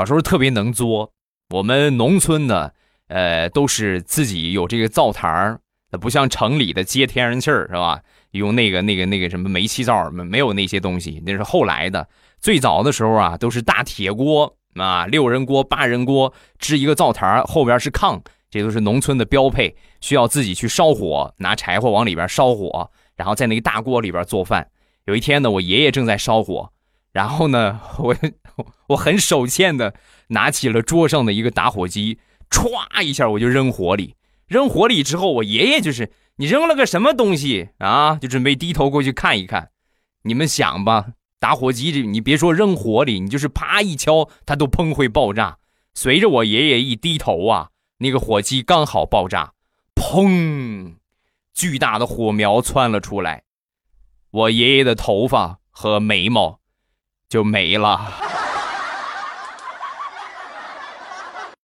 小时候特别能作。我们农村呢，呃，都是自己有这个灶台儿，不像城里的接天然气儿是吧？用那个那个那个什么煤气灶，没没有那些东西，那是后来的。最早的时候啊，都是大铁锅啊，六人锅、八人锅，支一个灶台儿后边是炕，这都是农村的标配，需要自己去烧火，拿柴火往里边烧火，然后在那个大锅里边做饭。有一天呢，我爷爷正在烧火，然后呢，我我很手欠的拿起了桌上的一个打火机，歘一下我就扔火里。扔火里之后，我爷爷就是你扔了个什么东西啊？就准备低头过去看一看。你们想吧，打火机这你别说扔火里，你就是啪一敲，它都砰会爆炸。随着我爷爷一低头啊，那个火机刚好爆炸，砰，巨大的火苗窜了出来。我爷爷的头发和眉毛就没了。